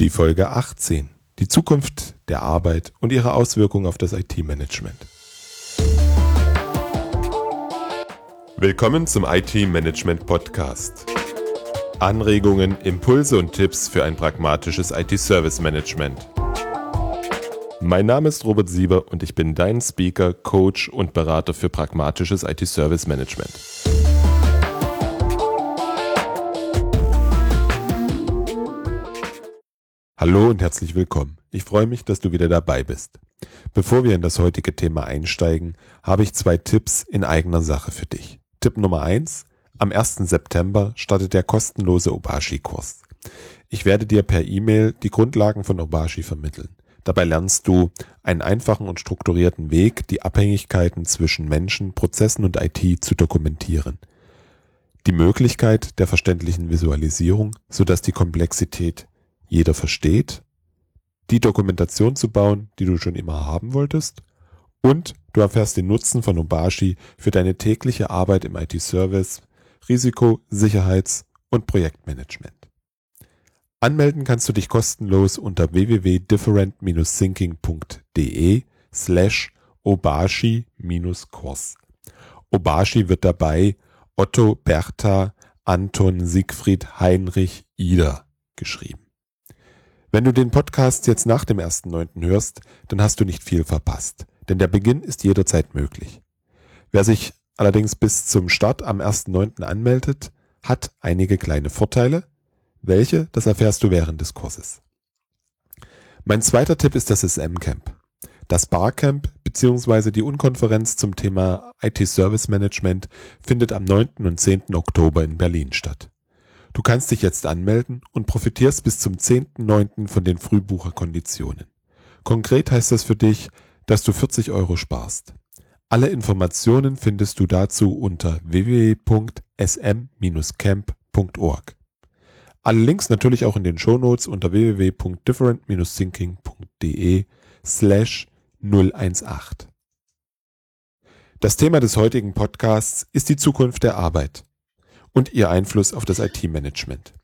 Die Folge 18. Die Zukunft der Arbeit und ihre Auswirkungen auf das IT-Management. Willkommen zum IT-Management Podcast. Anregungen, Impulse und Tipps für ein pragmatisches IT-Service-Management. Mein Name ist Robert Sieber und ich bin dein Speaker, Coach und Berater für pragmatisches IT-Service-Management. Hallo und herzlich willkommen. Ich freue mich, dass du wieder dabei bist. Bevor wir in das heutige Thema einsteigen, habe ich zwei Tipps in eigener Sache für dich. Tipp Nummer eins: Am 1. September startet der kostenlose Obashi-Kurs. Ich werde dir per E-Mail die Grundlagen von Obashi vermitteln. Dabei lernst du einen einfachen und strukturierten Weg, die Abhängigkeiten zwischen Menschen, Prozessen und IT zu dokumentieren. Die Möglichkeit der verständlichen Visualisierung, sodass die Komplexität jeder versteht, die Dokumentation zu bauen, die du schon immer haben wolltest und du erfährst den Nutzen von Obashi für deine tägliche Arbeit im IT-Service, Risiko, Sicherheits- und Projektmanagement. Anmelden kannst du dich kostenlos unter www.different-thinking.de slash obashi-kurs. Obashi wird dabei Otto, Bertha, Anton, Siegfried, Heinrich, Ida geschrieben. Wenn du den Podcast jetzt nach dem 1.9. hörst, dann hast du nicht viel verpasst, denn der Beginn ist jederzeit möglich. Wer sich allerdings bis zum Start am 1.9. anmeldet, hat einige kleine Vorteile. Welche, das erfährst du während des Kurses. Mein zweiter Tipp ist das SM-Camp. Das Barcamp bzw. die Unkonferenz zum Thema IT Service Management findet am 9. und 10. Oktober in Berlin statt. Du kannst dich jetzt anmelden und profitierst bis zum 10.9. von den Frühbucherkonditionen. Konkret heißt das für dich, dass du 40 Euro sparst. Alle Informationen findest du dazu unter www.sm-camp.org. Alle Links natürlich auch in den Shownotes unter www.different-thinking.de slash 018. Das Thema des heutigen Podcasts ist die Zukunft der Arbeit und ihr Einfluss auf das IT-Management.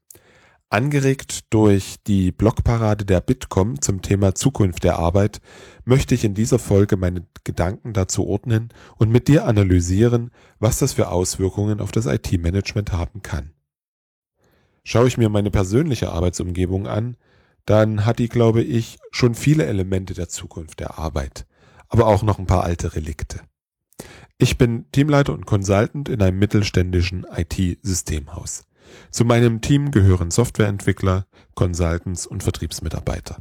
Angeregt durch die Blogparade der Bitkom zum Thema Zukunft der Arbeit möchte ich in dieser Folge meine Gedanken dazu ordnen und mit dir analysieren, was das für Auswirkungen auf das IT-Management haben kann. Schaue ich mir meine persönliche Arbeitsumgebung an, dann hat die, glaube ich, schon viele Elemente der Zukunft der Arbeit, aber auch noch ein paar alte Relikte. Ich bin Teamleiter und Consultant in einem mittelständischen IT-Systemhaus. Zu meinem Team gehören Softwareentwickler, Consultants und Vertriebsmitarbeiter.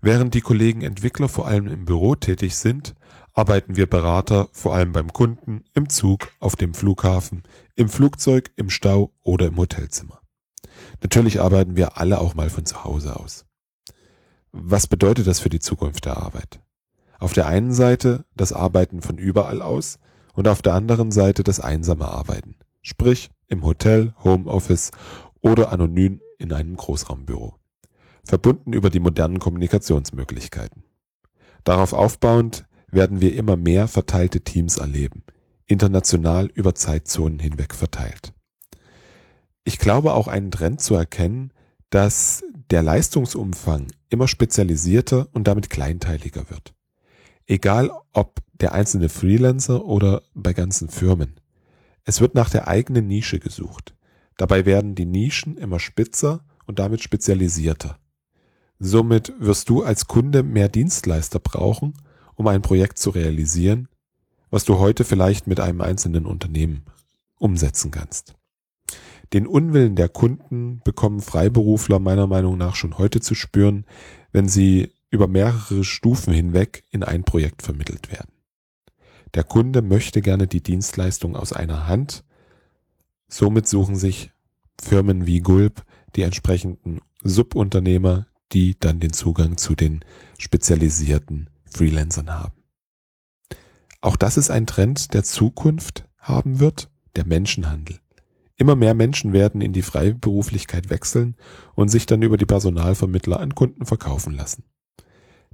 Während die Kollegen Entwickler vor allem im Büro tätig sind, arbeiten wir Berater vor allem beim Kunden, im Zug, auf dem Flughafen, im Flugzeug, im Stau oder im Hotelzimmer. Natürlich arbeiten wir alle auch mal von zu Hause aus. Was bedeutet das für die Zukunft der Arbeit? Auf der einen Seite das Arbeiten von überall aus, und auf der anderen Seite das einsame Arbeiten, sprich im Hotel, Homeoffice oder anonym in einem Großraumbüro, verbunden über die modernen Kommunikationsmöglichkeiten. Darauf aufbauend werden wir immer mehr verteilte Teams erleben, international über Zeitzonen hinweg verteilt. Ich glaube auch einen Trend zu erkennen, dass der Leistungsumfang immer spezialisierter und damit kleinteiliger wird. Egal ob der einzelne Freelancer oder bei ganzen Firmen. Es wird nach der eigenen Nische gesucht. Dabei werden die Nischen immer spitzer und damit spezialisierter. Somit wirst du als Kunde mehr Dienstleister brauchen, um ein Projekt zu realisieren, was du heute vielleicht mit einem einzelnen Unternehmen umsetzen kannst. Den Unwillen der Kunden bekommen Freiberufler meiner Meinung nach schon heute zu spüren, wenn sie über mehrere Stufen hinweg in ein Projekt vermittelt werden. Der Kunde möchte gerne die Dienstleistung aus einer Hand. Somit suchen sich Firmen wie Gulp die entsprechenden Subunternehmer, die dann den Zugang zu den spezialisierten Freelancern haben. Auch das ist ein Trend der Zukunft haben wird, der Menschenhandel. Immer mehr Menschen werden in die Freiberuflichkeit wechseln und sich dann über die Personalvermittler an Kunden verkaufen lassen.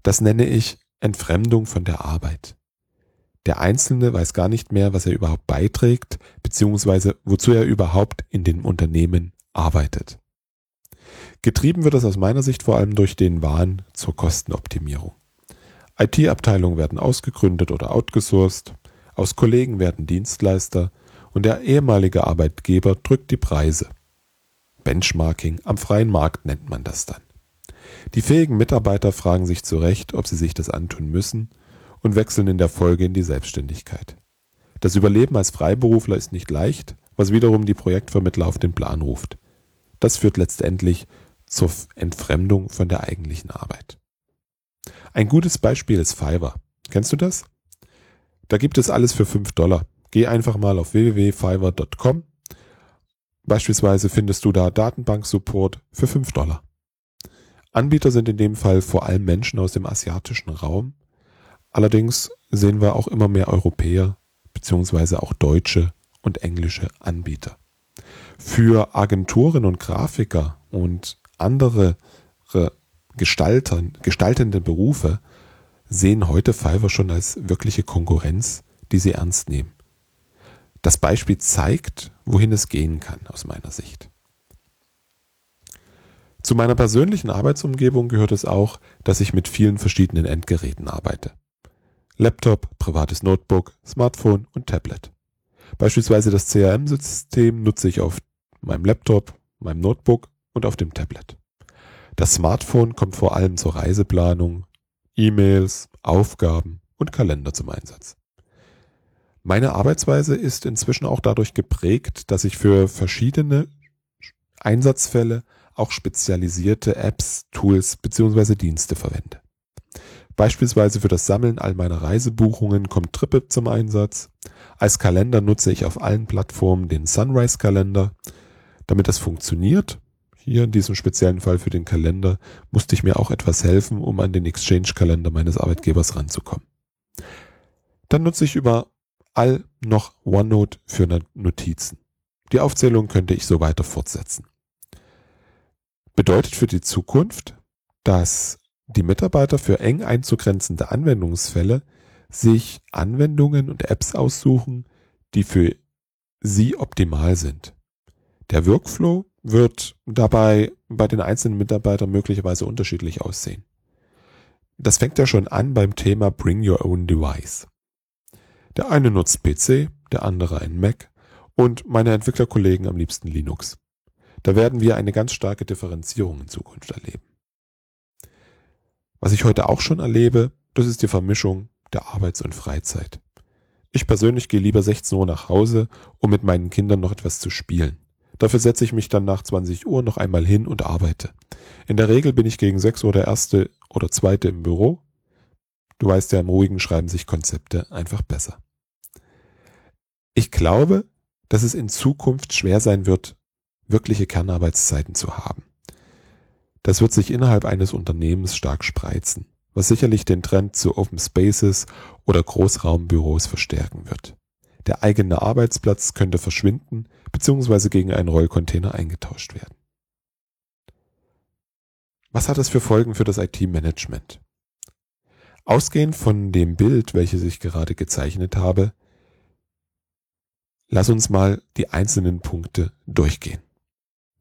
Das nenne ich Entfremdung von der Arbeit. Der Einzelne weiß gar nicht mehr, was er überhaupt beiträgt, beziehungsweise wozu er überhaupt in dem Unternehmen arbeitet. Getrieben wird das aus meiner Sicht vor allem durch den Wahn zur Kostenoptimierung. IT-Abteilungen werden ausgegründet oder outgesourced, aus Kollegen werden Dienstleister und der ehemalige Arbeitgeber drückt die Preise. Benchmarking am freien Markt nennt man das dann. Die fähigen Mitarbeiter fragen sich zu Recht, ob sie sich das antun müssen und wechseln in der Folge in die Selbstständigkeit. Das Überleben als Freiberufler ist nicht leicht, was wiederum die Projektvermittler auf den Plan ruft. Das führt letztendlich zur Entfremdung von der eigentlichen Arbeit. Ein gutes Beispiel ist Fiverr. Kennst du das? Da gibt es alles für 5 Dollar. Geh einfach mal auf www.fiverr.com. Beispielsweise findest du da Datenbank-Support für 5 Dollar. Anbieter sind in dem Fall vor allem Menschen aus dem asiatischen Raum. Allerdings sehen wir auch immer mehr Europäer beziehungsweise auch deutsche und englische Anbieter. Für Agenturen und Grafiker und andere Gestaltern, gestaltende Berufe sehen heute Fiverr schon als wirkliche Konkurrenz, die sie ernst nehmen. Das Beispiel zeigt, wohin es gehen kann, aus meiner Sicht. Zu meiner persönlichen Arbeitsumgebung gehört es auch, dass ich mit vielen verschiedenen Endgeräten arbeite. Laptop, privates Notebook, Smartphone und Tablet. Beispielsweise das CRM-System nutze ich auf meinem Laptop, meinem Notebook und auf dem Tablet. Das Smartphone kommt vor allem zur Reiseplanung, E-Mails, Aufgaben und Kalender zum Einsatz. Meine Arbeitsweise ist inzwischen auch dadurch geprägt, dass ich für verschiedene Einsatzfälle auch spezialisierte Apps, Tools bzw. Dienste verwende. Beispielsweise für das Sammeln all meiner Reisebuchungen kommt TripIt zum Einsatz. Als Kalender nutze ich auf allen Plattformen den Sunrise-Kalender. Damit das funktioniert, hier in diesem speziellen Fall für den Kalender, musste ich mir auch etwas helfen, um an den Exchange-Kalender meines Arbeitgebers ranzukommen. Dann nutze ich überall noch OneNote für Notizen. Die Aufzählung könnte ich so weiter fortsetzen. Bedeutet für die Zukunft, dass die Mitarbeiter für eng einzugrenzende Anwendungsfälle sich Anwendungen und Apps aussuchen, die für sie optimal sind. Der Workflow wird dabei bei den einzelnen Mitarbeitern möglicherweise unterschiedlich aussehen. Das fängt ja schon an beim Thema Bring Your Own Device. Der eine nutzt PC, der andere ein Mac und meine Entwicklerkollegen am liebsten Linux. Da werden wir eine ganz starke Differenzierung in Zukunft erleben. Was ich heute auch schon erlebe, das ist die Vermischung der Arbeits- und Freizeit. Ich persönlich gehe lieber 16 Uhr nach Hause, um mit meinen Kindern noch etwas zu spielen. Dafür setze ich mich dann nach 20 Uhr noch einmal hin und arbeite. In der Regel bin ich gegen 6 Uhr der erste oder zweite im Büro. Du weißt ja, im Ruhigen schreiben sich Konzepte einfach besser. Ich glaube, dass es in Zukunft schwer sein wird, wirkliche Kernarbeitszeiten zu haben. Das wird sich innerhalb eines Unternehmens stark spreizen, was sicherlich den Trend zu Open Spaces oder Großraumbüros verstärken wird. Der eigene Arbeitsplatz könnte verschwinden bzw. gegen einen Rollcontainer eingetauscht werden. Was hat das für Folgen für das IT-Management? Ausgehend von dem Bild, welches ich gerade gezeichnet habe, lass uns mal die einzelnen Punkte durchgehen.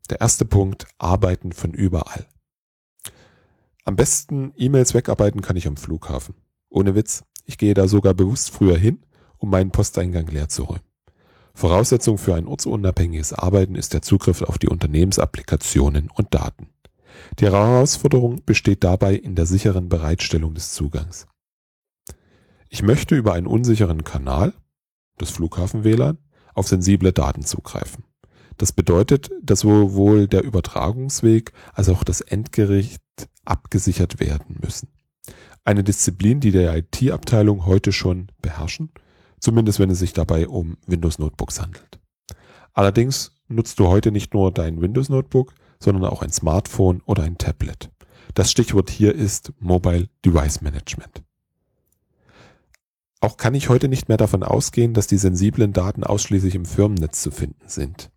Der erste Punkt, Arbeiten von überall. Am besten E-Mails wegarbeiten kann ich am Flughafen. Ohne Witz, ich gehe da sogar bewusst früher hin, um meinen Posteingang leer zu räumen. Voraussetzung für ein ortsunabhängiges Arbeiten ist der Zugriff auf die Unternehmensapplikationen und Daten. Die Herausforderung besteht dabei in der sicheren Bereitstellung des Zugangs. Ich möchte über einen unsicheren Kanal, das Flughafen-WLAN, auf sensible Daten zugreifen. Das bedeutet, dass sowohl der Übertragungsweg als auch das Endgericht abgesichert werden müssen. Eine Disziplin, die der IT-Abteilung heute schon beherrschen, zumindest wenn es sich dabei um Windows Notebooks handelt. Allerdings nutzt du heute nicht nur dein Windows Notebook, sondern auch ein Smartphone oder ein Tablet. Das Stichwort hier ist Mobile Device Management. Auch kann ich heute nicht mehr davon ausgehen, dass die sensiblen Daten ausschließlich im Firmennetz zu finden sind.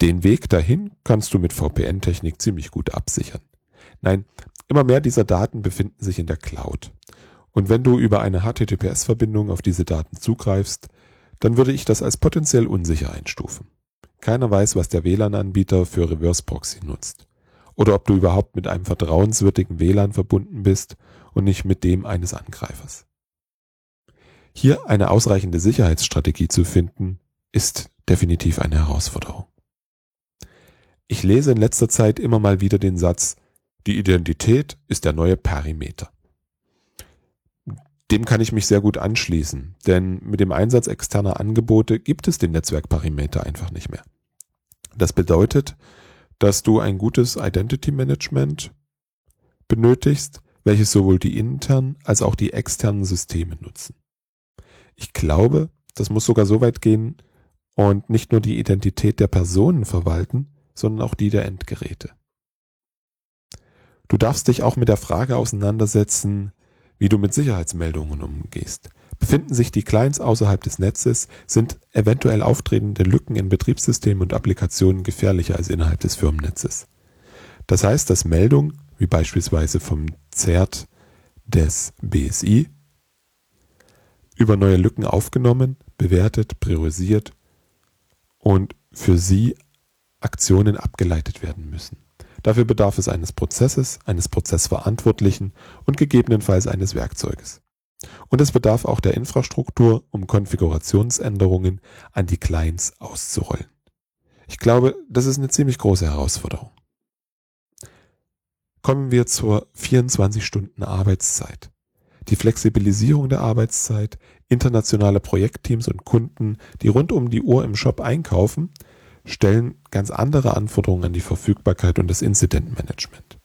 Den Weg dahin kannst du mit VPN-Technik ziemlich gut absichern. Nein, immer mehr dieser Daten befinden sich in der Cloud. Und wenn du über eine HTTPS-Verbindung auf diese Daten zugreifst, dann würde ich das als potenziell unsicher einstufen. Keiner weiß, was der WLAN-Anbieter für Reverse Proxy nutzt. oder ob du überhaupt mit einem vertrauenswürdigen WLAN verbunden bist und nicht mit dem eines Angreifers. Hier eine ausreichende Sicherheitsstrategie zu finden, ist definitiv eine Herausforderung. Ich lese in letzter Zeit immer mal wieder den Satz, die Identität ist der neue Perimeter. Dem kann ich mich sehr gut anschließen, denn mit dem Einsatz externer Angebote gibt es den Netzwerkperimeter einfach nicht mehr. Das bedeutet, dass du ein gutes Identity Management benötigst, welches sowohl die internen als auch die externen Systeme nutzen. Ich glaube, das muss sogar so weit gehen und nicht nur die Identität der Personen verwalten, sondern auch die der Endgeräte. Du darfst dich auch mit der Frage auseinandersetzen, wie du mit Sicherheitsmeldungen umgehst. Befinden sich die Clients außerhalb des Netzes, sind eventuell auftretende Lücken in Betriebssystemen und Applikationen gefährlicher als innerhalb des Firmennetzes. Das heißt, dass Meldungen, wie beispielsweise vom ZERT des BSI, über neue Lücken aufgenommen, bewertet, priorisiert und für sie Aktionen abgeleitet werden müssen. Dafür bedarf es eines Prozesses, eines Prozessverantwortlichen und gegebenenfalls eines Werkzeuges. Und es bedarf auch der Infrastruktur, um Konfigurationsänderungen an die Clients auszurollen. Ich glaube, das ist eine ziemlich große Herausforderung. Kommen wir zur 24 Stunden Arbeitszeit. Die Flexibilisierung der Arbeitszeit, internationale Projektteams und Kunden, die rund um die Uhr im Shop einkaufen, stellen ganz andere Anforderungen an die Verfügbarkeit und das Incident-Management.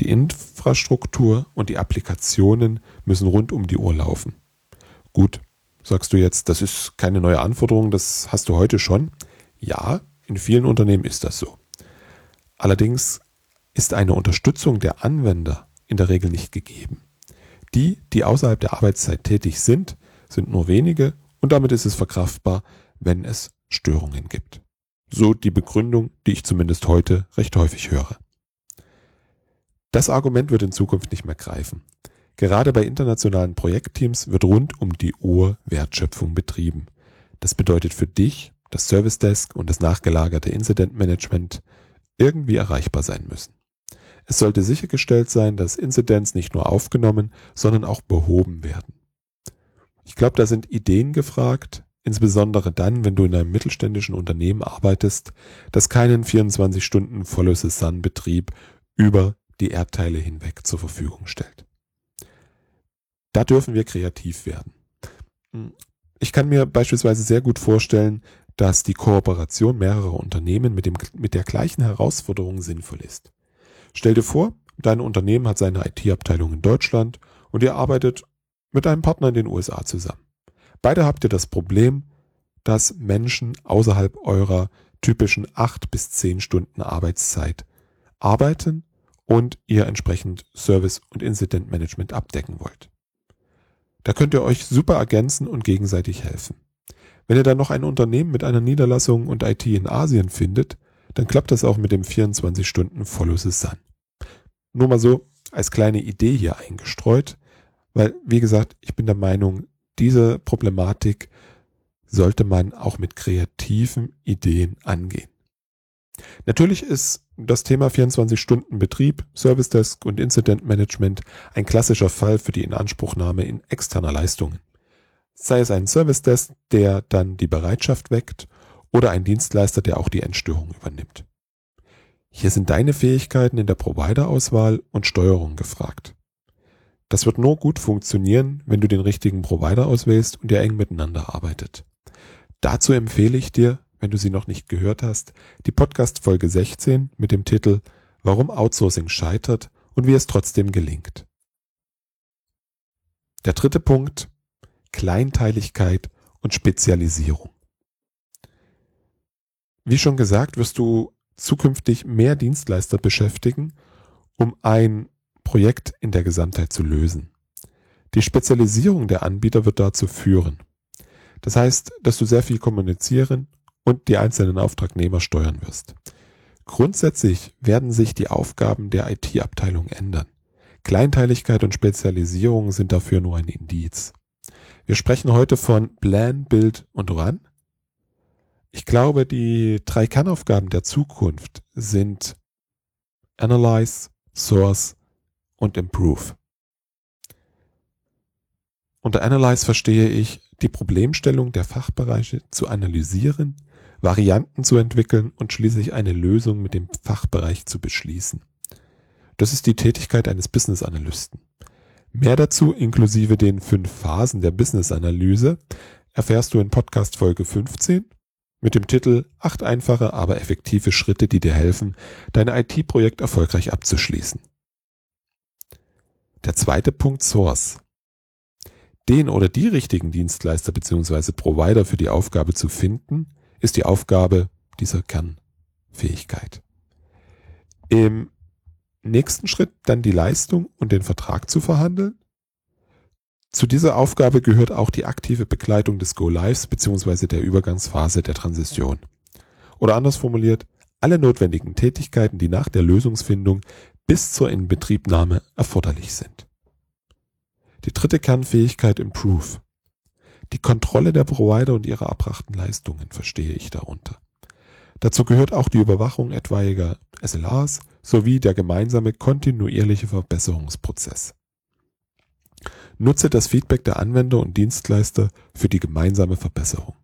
Die Infrastruktur und die Applikationen müssen rund um die Uhr laufen. Gut, sagst du jetzt, das ist keine neue Anforderung, das hast du heute schon. Ja, in vielen Unternehmen ist das so. Allerdings ist eine Unterstützung der Anwender in der Regel nicht gegeben. Die, die außerhalb der Arbeitszeit tätig sind, sind nur wenige und damit ist es verkraftbar, wenn es Störungen gibt. So die Begründung, die ich zumindest heute recht häufig höre. Das Argument wird in Zukunft nicht mehr greifen. Gerade bei internationalen Projektteams wird rund um die Uhr Wertschöpfung betrieben. Das bedeutet für dich, das Service Desk und das nachgelagerte Incident Management irgendwie erreichbar sein müssen. Es sollte sichergestellt sein, dass Incidents nicht nur aufgenommen, sondern auch behoben werden. Ich glaube, da sind Ideen gefragt, insbesondere dann, wenn du in einem mittelständischen Unternehmen arbeitest, das keinen 24 Stunden Follow-the-Sun-Betrieb über die Erdteile hinweg zur Verfügung stellt. Da dürfen wir kreativ werden. Ich kann mir beispielsweise sehr gut vorstellen, dass die Kooperation mehrerer Unternehmen mit, dem, mit der gleichen Herausforderung sinnvoll ist. Stell dir vor, dein Unternehmen hat seine IT-Abteilung in Deutschland und ihr arbeitet mit einem Partner in den USA zusammen. Beide habt ihr das Problem, dass Menschen außerhalb eurer typischen acht bis zehn Stunden Arbeitszeit arbeiten und ihr entsprechend Service und Incident Management abdecken wollt. Da könnt ihr euch super ergänzen und gegenseitig helfen. Wenn ihr dann noch ein Unternehmen mit einer Niederlassung und IT in Asien findet, dann klappt das auch mit dem 24 Stunden Follow the Sun. Nur mal so als kleine Idee hier eingestreut, weil, wie gesagt, ich bin der Meinung, diese Problematik sollte man auch mit kreativen Ideen angehen. Natürlich ist das Thema 24-Stunden-Betrieb, Service Desk und Incident Management ein klassischer Fall für die Inanspruchnahme in externer Leistungen. Sei es ein Service Desk, der dann die Bereitschaft weckt, oder ein Dienstleister, der auch die Entstörung übernimmt. Hier sind deine Fähigkeiten in der Provider-Auswahl und Steuerung gefragt. Das wird nur gut funktionieren, wenn du den richtigen Provider auswählst und der eng miteinander arbeitet. Dazu empfehle ich dir, wenn du sie noch nicht gehört hast, die Podcast Folge 16 mit dem Titel Warum Outsourcing scheitert und wie es trotzdem gelingt. Der dritte Punkt, Kleinteiligkeit und Spezialisierung. Wie schon gesagt, wirst du zukünftig mehr Dienstleister beschäftigen, um ein Projekt in der Gesamtheit zu lösen. Die Spezialisierung der Anbieter wird dazu führen. Das heißt, dass du sehr viel kommunizieren und die einzelnen Auftragnehmer steuern wirst. Grundsätzlich werden sich die Aufgaben der IT-Abteilung ändern. Kleinteiligkeit und Spezialisierung sind dafür nur ein Indiz. Wir sprechen heute von Plan, Build und Run. Ich glaube, die drei Kernaufgaben der Zukunft sind Analyze, Source und Improve. Unter Analyze verstehe ich, die Problemstellung der Fachbereiche zu analysieren, Varianten zu entwickeln und schließlich eine Lösung mit dem Fachbereich zu beschließen. Das ist die Tätigkeit eines Business Analysten. Mehr dazu, inklusive den fünf Phasen der Business Analyse, erfährst du in Podcast Folge 15 mit dem Titel Acht einfache, aber effektive Schritte, die dir helfen, dein IT-Projekt erfolgreich abzuschließen. Der zweite Punkt Source. Den oder die richtigen Dienstleister bzw. Provider für die Aufgabe zu finden, ist die Aufgabe dieser Kernfähigkeit. Im nächsten Schritt dann die Leistung und den Vertrag zu verhandeln. Zu dieser Aufgabe gehört auch die aktive Begleitung des Go-Lives bzw. der Übergangsphase der Transition. Oder anders formuliert, alle notwendigen Tätigkeiten, die nach der Lösungsfindung bis zur Inbetriebnahme erforderlich sind. Die dritte Kernfähigkeit Improve. Die Kontrolle der Provider und ihrer erbrachten Leistungen verstehe ich darunter. Dazu gehört auch die Überwachung etwaiger SLAs sowie der gemeinsame kontinuierliche Verbesserungsprozess. Nutze das Feedback der Anwender und Dienstleister für die gemeinsame Verbesserung.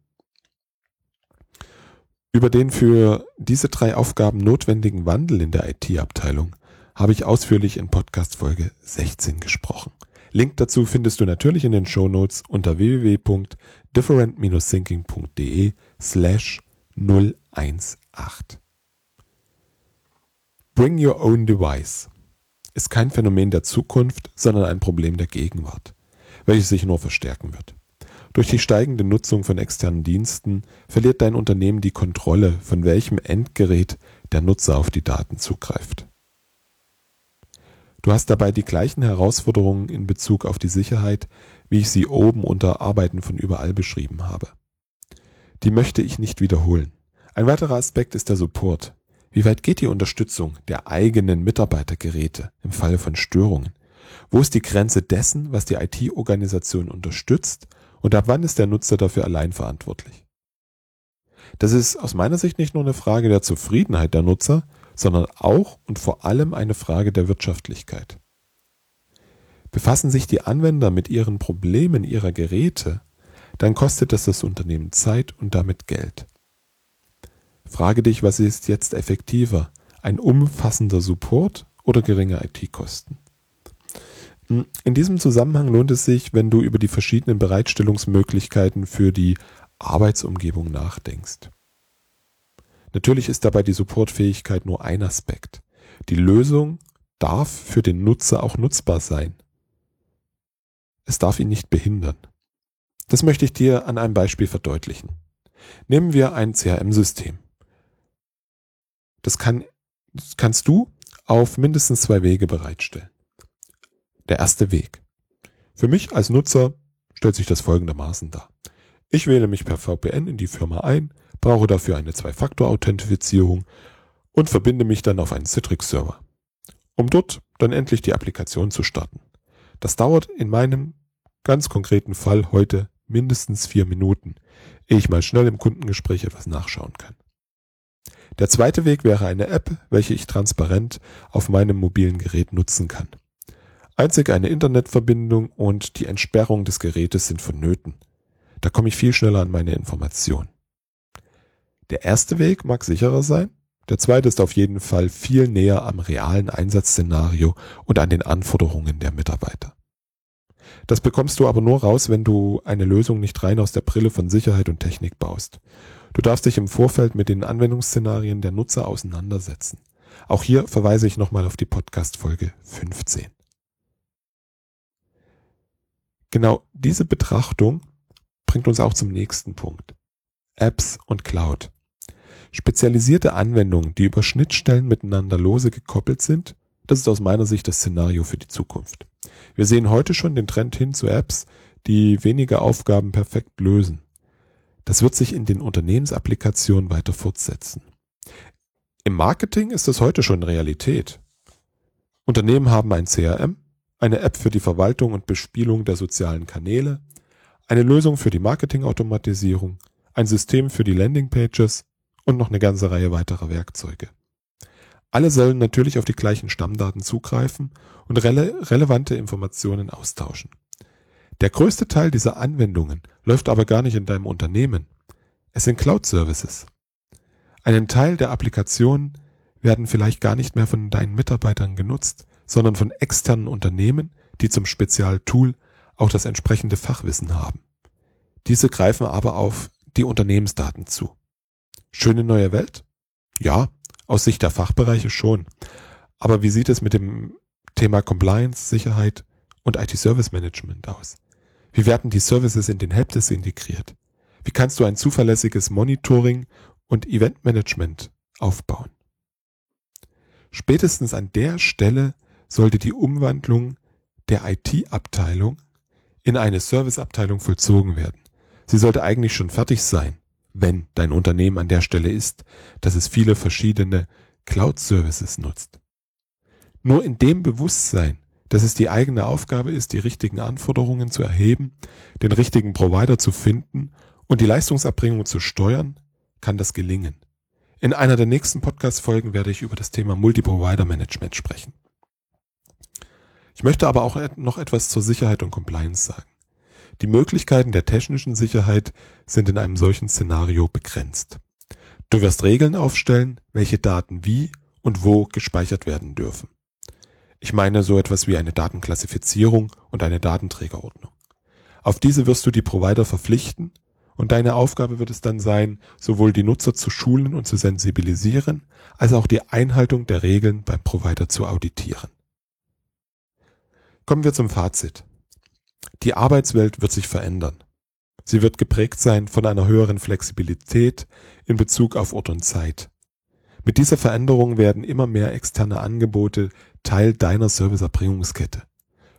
Über den für diese drei Aufgaben notwendigen Wandel in der IT-Abteilung habe ich ausführlich in Podcast Folge 16 gesprochen. Link dazu findest du natürlich in den Show Notes unter www.different-thinking.de slash 018. Bring your own device ist kein Phänomen der Zukunft, sondern ein Problem der Gegenwart, welches sich nur verstärken wird. Durch die steigende Nutzung von externen Diensten verliert dein Unternehmen die Kontrolle, von welchem Endgerät der Nutzer auf die Daten zugreift. Du hast dabei die gleichen Herausforderungen in Bezug auf die Sicherheit, wie ich sie oben unter Arbeiten von überall beschrieben habe. Die möchte ich nicht wiederholen. Ein weiterer Aspekt ist der Support. Wie weit geht die Unterstützung der eigenen Mitarbeitergeräte im Falle von Störungen? Wo ist die Grenze dessen, was die IT-Organisation unterstützt und ab wann ist der Nutzer dafür allein verantwortlich? Das ist aus meiner Sicht nicht nur eine Frage der Zufriedenheit der Nutzer, sondern auch und vor allem eine Frage der Wirtschaftlichkeit. Befassen sich die Anwender mit ihren Problemen ihrer Geräte, dann kostet das das Unternehmen Zeit und damit Geld. Frage dich, was ist jetzt effektiver? Ein umfassender Support oder geringe IT-Kosten? Hm, in diesem Zusammenhang lohnt es sich, wenn du über die verschiedenen Bereitstellungsmöglichkeiten für die Arbeitsumgebung nachdenkst. Natürlich ist dabei die Supportfähigkeit nur ein Aspekt. Die Lösung darf für den Nutzer auch nutzbar sein. Es darf ihn nicht behindern. Das möchte ich dir an einem Beispiel verdeutlichen. Nehmen wir ein CRM-System. Das, kann, das kannst du auf mindestens zwei Wege bereitstellen. Der erste Weg. Für mich als Nutzer stellt sich das folgendermaßen dar. Ich wähle mich per VPN in die Firma ein, brauche dafür eine Zwei-Faktor-Authentifizierung und verbinde mich dann auf einen Citrix-Server, um dort dann endlich die Applikation zu starten. Das dauert in meinem ganz konkreten Fall heute mindestens vier Minuten, ehe ich mal schnell im Kundengespräch etwas nachschauen kann. Der zweite Weg wäre eine App, welche ich transparent auf meinem mobilen Gerät nutzen kann. Einzig eine Internetverbindung und die Entsperrung des Gerätes sind vonnöten. Da komme ich viel schneller an meine Informationen. Der erste Weg mag sicherer sein, der zweite ist auf jeden Fall viel näher am realen Einsatzszenario und an den Anforderungen der Mitarbeiter. Das bekommst du aber nur raus, wenn du eine Lösung nicht rein aus der Brille von Sicherheit und Technik baust. Du darfst dich im Vorfeld mit den Anwendungsszenarien der Nutzer auseinandersetzen. Auch hier verweise ich nochmal auf die Podcast-Folge 15. Genau diese Betrachtung bringt uns auch zum nächsten Punkt. Apps und Cloud. Spezialisierte Anwendungen, die über Schnittstellen miteinander lose gekoppelt sind, das ist aus meiner Sicht das Szenario für die Zukunft. Wir sehen heute schon den Trend hin zu Apps, die weniger Aufgaben perfekt lösen. Das wird sich in den Unternehmensapplikationen weiter fortsetzen. Im Marketing ist das heute schon Realität. Unternehmen haben ein CRM, eine App für die Verwaltung und Bespielung der sozialen Kanäle, eine Lösung für die Marketingautomatisierung, ein System für die Landingpages und noch eine ganze Reihe weiterer Werkzeuge. Alle sollen natürlich auf die gleichen Stammdaten zugreifen und rele relevante Informationen austauschen. Der größte Teil dieser Anwendungen läuft aber gar nicht in deinem Unternehmen. Es sind Cloud-Services. Einen Teil der Applikationen werden vielleicht gar nicht mehr von deinen Mitarbeitern genutzt, sondern von externen Unternehmen, die zum Spezialtool auch das entsprechende Fachwissen haben. Diese greifen aber auf die Unternehmensdaten zu. Schöne neue Welt? Ja, aus Sicht der Fachbereiche schon. Aber wie sieht es mit dem Thema Compliance, Sicherheit und IT-Service Management aus? Wie werden die Services in den Helpdesk integriert? Wie kannst du ein zuverlässiges Monitoring und Eventmanagement aufbauen? Spätestens an der Stelle sollte die Umwandlung der IT-Abteilung in eine Serviceabteilung vollzogen werden. Sie sollte eigentlich schon fertig sein, wenn dein Unternehmen an der Stelle ist, dass es viele verschiedene Cloud-Services nutzt. Nur in dem Bewusstsein, dass es die eigene Aufgabe ist, die richtigen Anforderungen zu erheben, den richtigen Provider zu finden und die Leistungsabbringung zu steuern, kann das gelingen. In einer der nächsten Podcast-Folgen werde ich über das Thema Multi-Provider-Management sprechen. Ich möchte aber auch noch etwas zur Sicherheit und Compliance sagen. Die Möglichkeiten der technischen Sicherheit sind in einem solchen Szenario begrenzt. Du wirst Regeln aufstellen, welche Daten wie und wo gespeichert werden dürfen. Ich meine so etwas wie eine Datenklassifizierung und eine Datenträgerordnung. Auf diese wirst du die Provider verpflichten und deine Aufgabe wird es dann sein, sowohl die Nutzer zu schulen und zu sensibilisieren, als auch die Einhaltung der Regeln beim Provider zu auditieren. Kommen wir zum Fazit. Die Arbeitswelt wird sich verändern. Sie wird geprägt sein von einer höheren Flexibilität in Bezug auf Ort und Zeit. Mit dieser Veränderung werden immer mehr externe Angebote Teil deiner Serviceerbringungskette.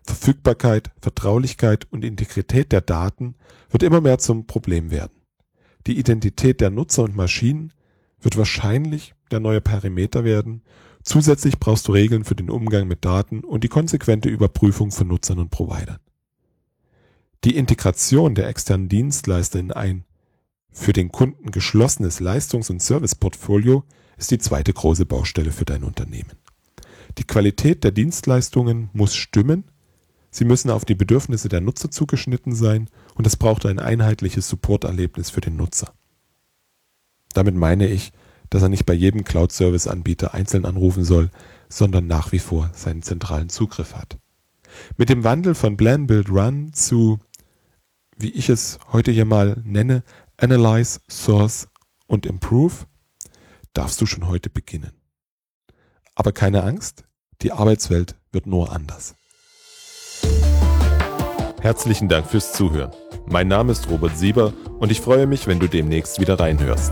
Verfügbarkeit, Vertraulichkeit und Integrität der Daten wird immer mehr zum Problem werden. Die Identität der Nutzer und Maschinen wird wahrscheinlich der neue Perimeter werden. Zusätzlich brauchst du Regeln für den Umgang mit Daten und die konsequente Überprüfung von Nutzern und Providern. Die Integration der externen Dienstleister in ein für den Kunden geschlossenes Leistungs- und Serviceportfolio ist die zweite große Baustelle für dein Unternehmen. Die Qualität der Dienstleistungen muss stimmen Sie müssen auf die Bedürfnisse der Nutzer zugeschnitten sein und es braucht ein einheitliches Supporterlebnis für den Nutzer. Damit meine ich, dass er nicht bei jedem Cloud-Service-Anbieter einzeln anrufen soll, sondern nach wie vor seinen zentralen Zugriff hat. Mit dem Wandel von Plan, Build, Run zu, wie ich es heute hier mal nenne, Analyze, Source und Improve, darfst du schon heute beginnen. Aber keine Angst, die Arbeitswelt wird nur anders. Herzlichen Dank fürs Zuhören. Mein Name ist Robert Sieber und ich freue mich, wenn du demnächst wieder reinhörst.